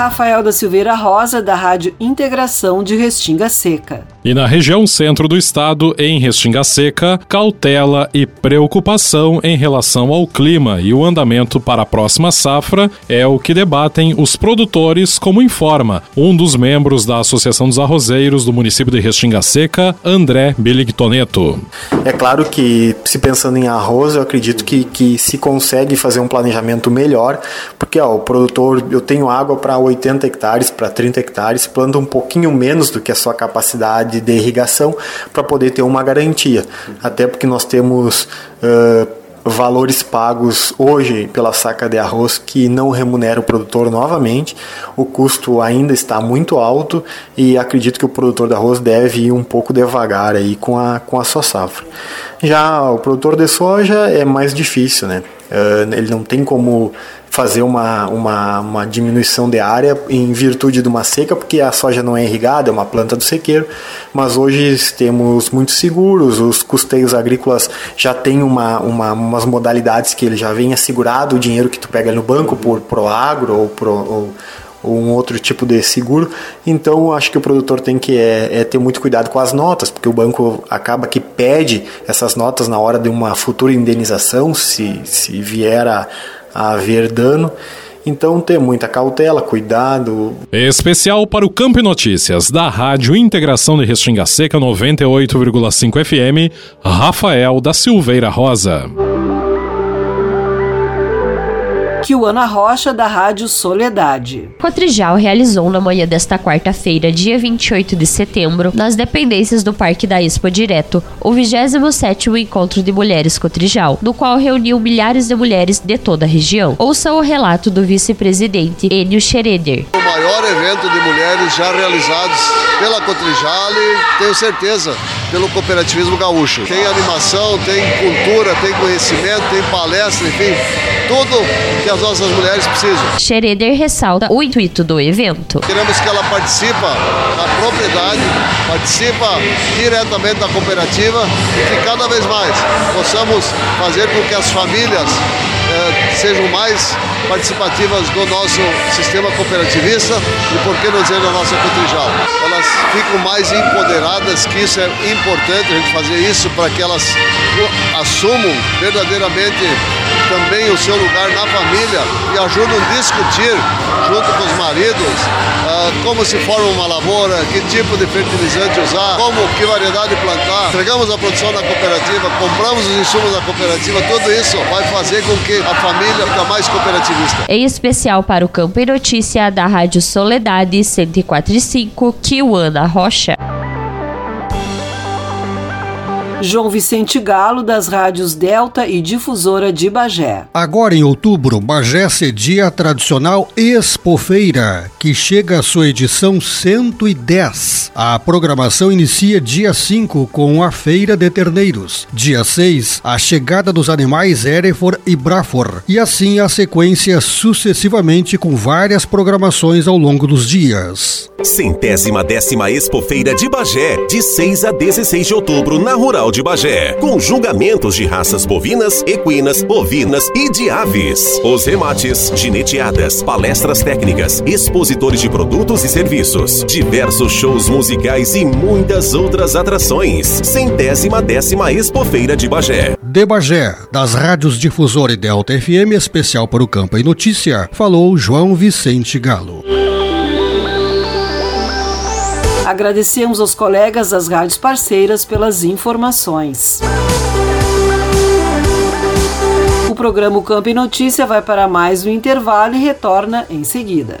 Rafael da Silveira Rosa, da Rádio Integração de Restinga Seca. E na região centro do estado, em Restinga Seca, cautela e preocupação em relação ao clima e o andamento para a próxima safra é o que debatem os produtores, como informa um dos membros da Associação dos Arrozeiros do município de Restinga Seca, André Biligtoneto. É claro que, se pensando em arroz, eu acredito que, que se consegue fazer um planejamento melhor, porque ó, o produtor, eu tenho água para 80 hectares, para 30 hectares, planta um pouquinho menos do que a sua capacidade de irrigação para poder ter uma garantia. Até porque nós temos. Uh, valores pagos hoje pela saca de arroz que não remunera o produtor novamente. O custo ainda está muito alto e acredito que o produtor de arroz deve ir um pouco devagar aí com a, com a sua safra. Já o produtor de soja é mais difícil, né? Uh, ele não tem como fazer uma, uma, uma, diminuição de área em virtude de uma seca, porque a soja não é irrigada, é uma planta do sequeiro, mas hoje temos muitos seguros, os custeios agrícolas já têm uma, uma, umas modalidades que ele já vem assegurado o dinheiro que tu pega no banco por Proagro ou, pro, ou, ou um outro tipo de seguro. Então, acho que o produtor tem que é, é, ter muito cuidado com as notas, porque o banco acaba que pede essas notas na hora de uma futura indenização, se, se vier a a haver dano. Então, ter muita cautela, cuidado. Especial para o Campo Notícias da Rádio Integração de Restinga Seca 98,5 FM, Rafael da Silveira Rosa. Kiwana Rocha, da Rádio Soledade. Cotrijal realizou na manhã desta quarta-feira, dia 28 de setembro, nas dependências do Parque da Expo Direto, o 27º Encontro de Mulheres Cotrijal, no qual reuniu milhares de mulheres de toda a região. Ouça o relato do vice-presidente Enio Schroeder. O maior evento de mulheres já realizados pela Cotrijal e, tenho certeza, pelo cooperativismo gaúcho. Tem animação, tem cultura, tem conhecimento, tem palestra, enfim, tudo que as nossas mulheres precisam. Schroeder ressalta o intuito do evento. Queremos que ela participe da propriedade, participa diretamente da cooperativa e que cada vez mais possamos fazer com que as famílias eh, sejam mais participativas do nosso sistema cooperativista e, por que não dizer, da nossa Cotrijal. Elas ficam mais empoderadas, que isso é importante a gente fazer isso para que elas assumam verdadeiramente também o seu lugar na família e ajudam a discutir junto com os maridos uh, como se forma uma lavoura, que tipo de fertilizante usar, como que variedade plantar. Entregamos a produção na cooperativa, compramos os insumos da cooperativa, tudo isso vai fazer com que a família fique mais cooperativista. Em especial para o Campo e Notícia da Rádio Soledade 104.5, Kiwana Rocha. João Vicente Galo, das rádios Delta e Difusora de Bagé. Agora em outubro, Bagé cedia a tradicional Expofeira, que chega à sua edição 110. A programação inicia dia 5 com a Feira de Terneiros. Dia 6, a chegada dos animais Erefor e Brafor. E assim a sequência sucessivamente com várias programações ao longo dos dias. Centésima décima Expofeira de Bagé, de 6 a 16 de outubro, na Rural de Bagé, com julgamentos de raças bovinas, equinas, ovinas e de aves. Os remates, gineteadas, palestras técnicas, expositores de produtos e serviços, diversos shows musicais e muitas outras atrações. Centésima décima Expofeira de Bagé. De Bagé, das rádios Difusor e Delta FM, especial para o Campo e Notícia, falou João Vicente Galo. Agradecemos aos colegas das rádios parceiras pelas informações. O programa Campo e Notícia vai para mais um intervalo e retorna em seguida.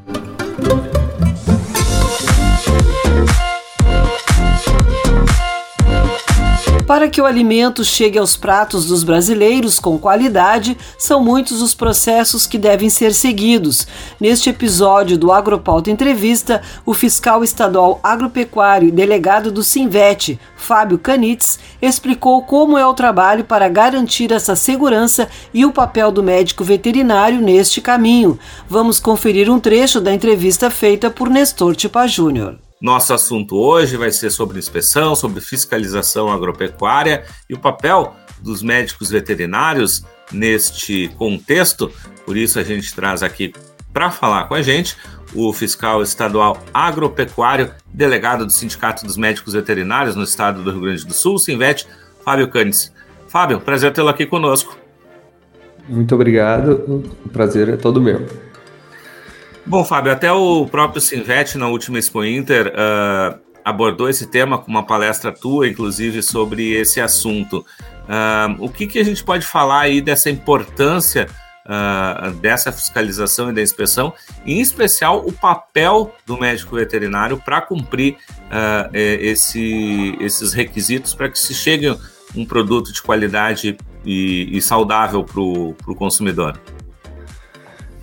Para que o alimento chegue aos pratos dos brasileiros com qualidade, são muitos os processos que devem ser seguidos. Neste episódio do Agropauta Entrevista, o fiscal estadual agropecuário e delegado do Sinvet, Fábio Canitz, explicou como é o trabalho para garantir essa segurança e o papel do médico veterinário neste caminho. Vamos conferir um trecho da entrevista feita por Nestor Tipa Júnior. Nosso assunto hoje vai ser sobre inspeção, sobre fiscalização agropecuária e o papel dos médicos veterinários neste contexto. Por isso, a gente traz aqui para falar com a gente o fiscal estadual agropecuário, delegado do Sindicato dos Médicos Veterinários no estado do Rio Grande do Sul, Sinvet, Fábio Canes. Fábio, prazer tê-lo aqui conosco. Muito obrigado, o prazer é todo meu. Bom, Fábio, até o próprio Sinvet, na última Expo Inter, uh, abordou esse tema com uma palestra tua, inclusive, sobre esse assunto. Uh, o que, que a gente pode falar aí dessa importância uh, dessa fiscalização e da inspeção, em especial o papel do médico veterinário para cumprir esse, esses requisitos para que se chegue um produto de qualidade e, e saudável para o consumidor?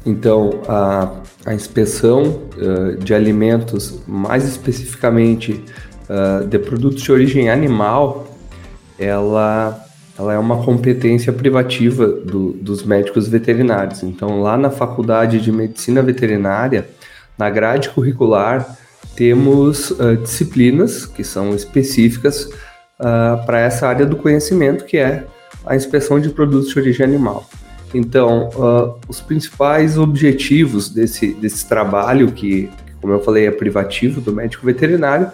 Então, a, a inspeção uh, de alimentos, mais especificamente uh, de produtos de origem animal, ela, ela é uma competência privativa do, dos médicos veterinários. Então, lá na Faculdade de Medicina Veterinária, na grade curricular, temos uh, disciplinas que são específicas para essa área do conhecimento, que é a inspeção de produtos de origem animal. Então, uh, os principais objetivos desse, desse trabalho, que, como eu falei, é privativo do médico veterinário,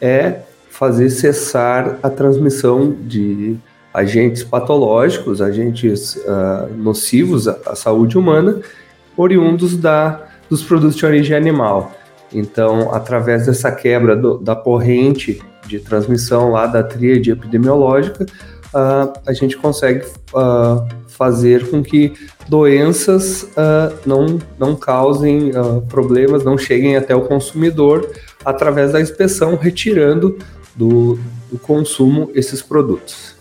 é fazer cessar a transmissão de agentes patológicos, agentes uh, nocivos à, à, saúde humana, oriundos da, dos produtos de origem animal. Então, através dessa quebra do, da corrente de transmissão lá da tríade epidemiológica, uh, a gente consegue uh, fazer com que doenças uh, não, não causem problemas, não cheguem até o consumidor através da inspeção, retirando do, do consumo esses produtos.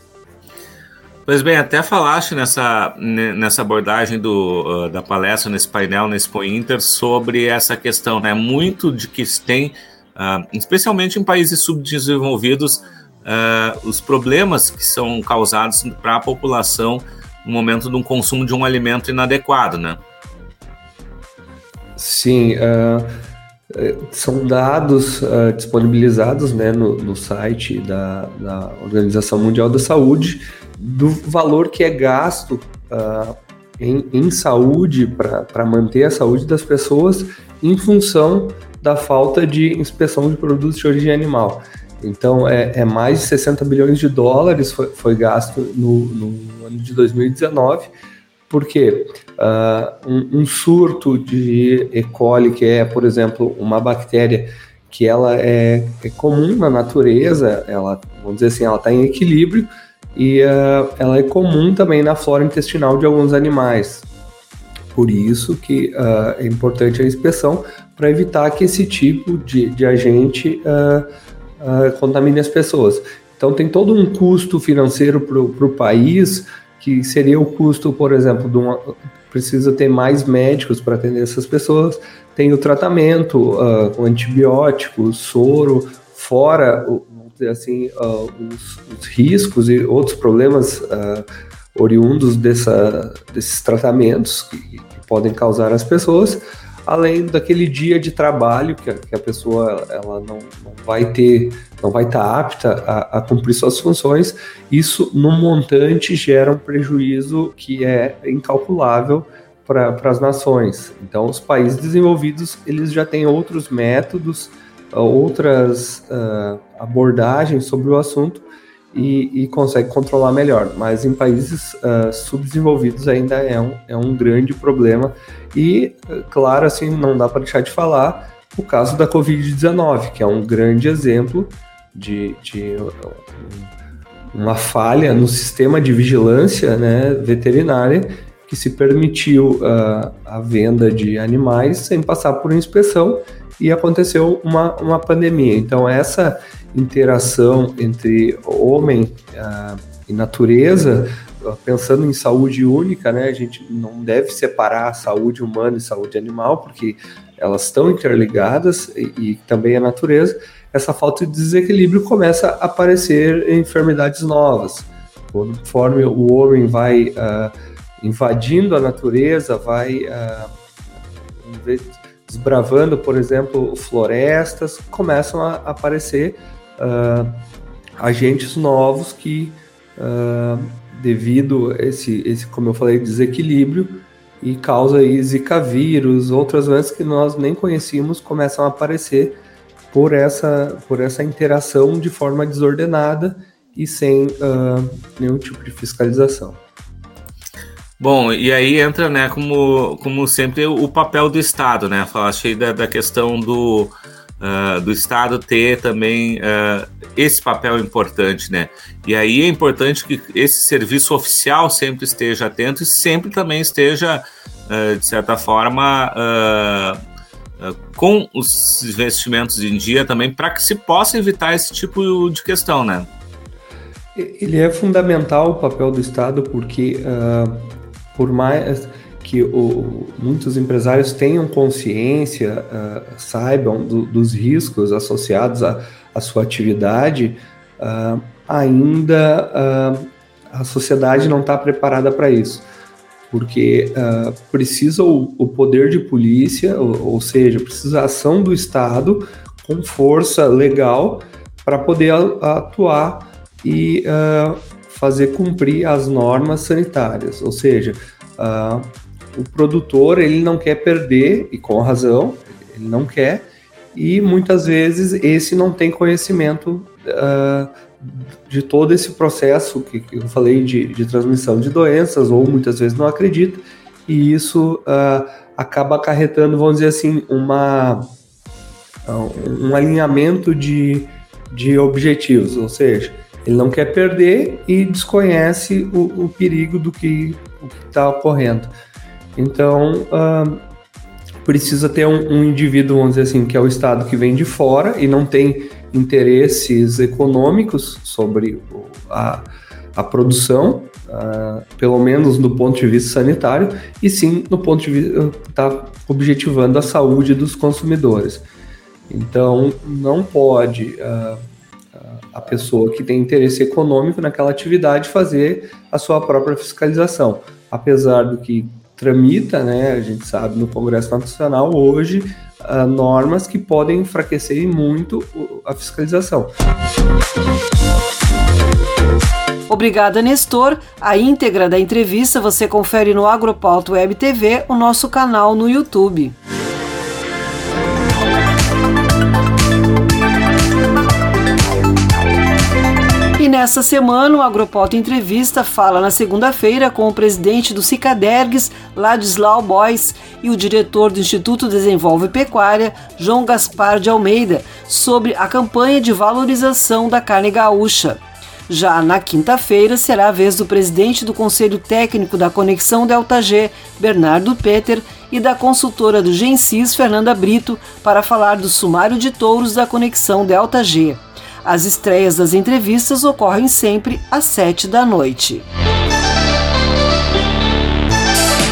Pois bem, até falaste nessa, nessa abordagem do, uh, da palestra, nesse painel, nesse Inter, sobre essa questão, né? Muito de que se tem, uh, especialmente em países subdesenvolvidos, uh, os problemas que são causados para a população no momento de um consumo de um alimento inadequado, né? Sim, uh, são dados uh, disponibilizados né, no, no site da, da, Organização Mundial da Saúde do valor que é gasto uh, em, em, saúde para manter a saúde das pessoas em função da falta de inspeção de produtos de origem animal. Então, é, é, mais de 60 bilhões de dólares foi, foi gasto no, no, ano de 2019, porque uh, um, um, surto de E. coli, que é, por exemplo, uma bactéria que ela é, é comum na natureza, ela, vamos dizer assim, ela está em equilíbrio, e uh, ela é comum também na flora intestinal de alguns animais. Por isso que uh, é importante a inspeção para evitar que esse tipo de, de agente uh, contamine as pessoas. Então tem todo um custo financeiro para o país, que seria o custo, por exemplo, de uma, precisa ter mais médicos para atender essas pessoas. Tem o tratamento uh, com antibióticos, soro, fora assim uh, os, os, riscos e outros problemas uh, oriundos dessa, desses tratamentos que, que, podem causar às pessoas, além daquele dia de trabalho que a, que a pessoa ela não, não, vai ter, não vai estar tá apta a, a cumprir suas funções. Isso, no montante, gera um prejuízo que é incalculável para as nações. Então, os países desenvolvidos eles já têm outros métodos, outras uh, abordagens sobre o assunto e, e consegue controlar melhor. Mas em países uh, subdesenvolvidos ainda é um, é um grande problema. E, claro, assim, não dá para deixar de falar o caso da Covid-19, que é um grande exemplo de, de uma falha no sistema de vigilância né, veterinária que se permitiu uh, a venda de animais sem passar por inspeção e aconteceu uma, uma pandemia. Então, essa interação entre homem uh, e natureza, pensando em saúde única, né, a gente não deve separar a saúde humana e saúde animal, porque elas estão interligadas e, e também a natureza. Essa falta de desequilíbrio começa a aparecer enfermidades novas. Conforme o homem vai uh, invadindo a natureza, vai desbravando, por exemplo, florestas, começam a aparecer uh, agentes novos que, uh, devido a esse, esse, como eu falei, desequilíbrio, e causa aí zika vírus, outras doenças que nós nem conhecíamos começam a aparecer por essa, por essa interação de forma desordenada e sem uh, nenhum tipo de fiscalização. Bom, e aí entra, né, como, como sempre, o papel do Estado, né? Falaste da, da questão do, uh, do Estado ter também uh, esse papel importante, né? E aí é importante que esse serviço oficial sempre esteja atento e sempre também esteja, uh, de certa forma, com os investimentos em dia também, para que se possa evitar esse tipo de questão, né? Ele é fundamental o papel do Estado porque por mais que o, muitos empresários tenham consciência, uh, saibam do, dos riscos associados à, à sua atividade, uh, ainda uh, a sociedade não está preparada para isso. Porque precisa o, o, poder de polícia, ou, ou, seja, precisa a ação do Estado com força legal para poder atuar e fazer cumprir as normas sanitárias, ou seja, uh, o produtor ele não quer perder e com razão ele não quer e muitas vezes esse não tem conhecimento uh, de todo esse processo que, que eu falei de, de, transmissão de doenças ou muitas vezes não acredita e isso uh, acaba acarretando vamos dizer assim uma um alinhamento de, de objetivos, ou seja, ele não quer perder e desconhece o, o perigo do que está ocorrendo. Então, uh, precisa ter um, um, indivíduo, vamos dizer assim, que é o Estado que vem de fora e não tem interesses econômicos sobre a, a produção, uh, pelo menos do ponto de vista sanitário, e sim no ponto de vista está objetivando a saúde dos consumidores. Então, não pode uh, a pessoa que tem interesse econômico naquela atividade fazer a sua própria fiscalização. Apesar do que tramita, né, a gente sabe no Congresso Nacional hoje, uh, normas que podem enfraquecer muito a fiscalização. Obrigada, Nestor. A íntegra da entrevista você confere no Agropauto Web TV, o nosso canal no YouTube. Nessa semana, o Agropauta Entrevista fala na segunda-feira com o presidente do Cicadergues, Ladislau Boys, e o diretor do Instituto Desenvolve Pecuária, João Gaspar de Almeida, sobre a campanha de valorização da carne gaúcha. Já na quinta-feira será a vez do presidente do Conselho Técnico da Conexão Delta G, Bernardo Peter, e da consultora do Gensis, Fernanda Brito, para falar do sumário de touros da Conexão Delta G. As estreias das entrevistas ocorrem sempre às sete da noite.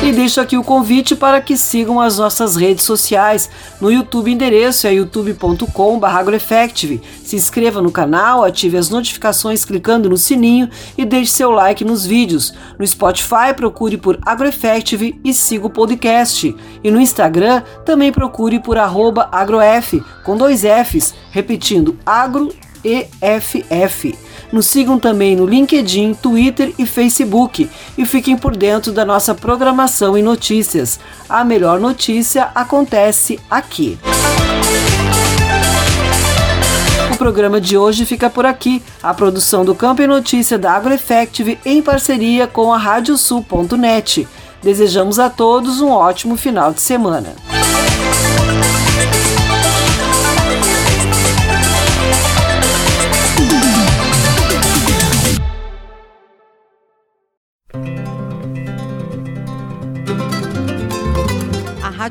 E deixo aqui o convite para que sigam as nossas redes sociais. No YouTube, endereço é youtube.com/agroeffective. Se inscreva no canal, ative as notificações clicando no sininho e deixe seu like nos vídeos. No Spotify, procure por AgroEffective e siga o podcast. E no Instagram, também procure por agroef, com dois Fs, repetindo agro EFF. Nos sigam também no LinkedIn, Twitter e Facebook e fiquem por dentro da nossa programação e notícias. A melhor notícia acontece aqui. O programa de hoje fica por aqui. A produção do Campo e Notícia da AgroEffective em parceria com a Radiosul.net. Desejamos a todos um ótimo final de semana.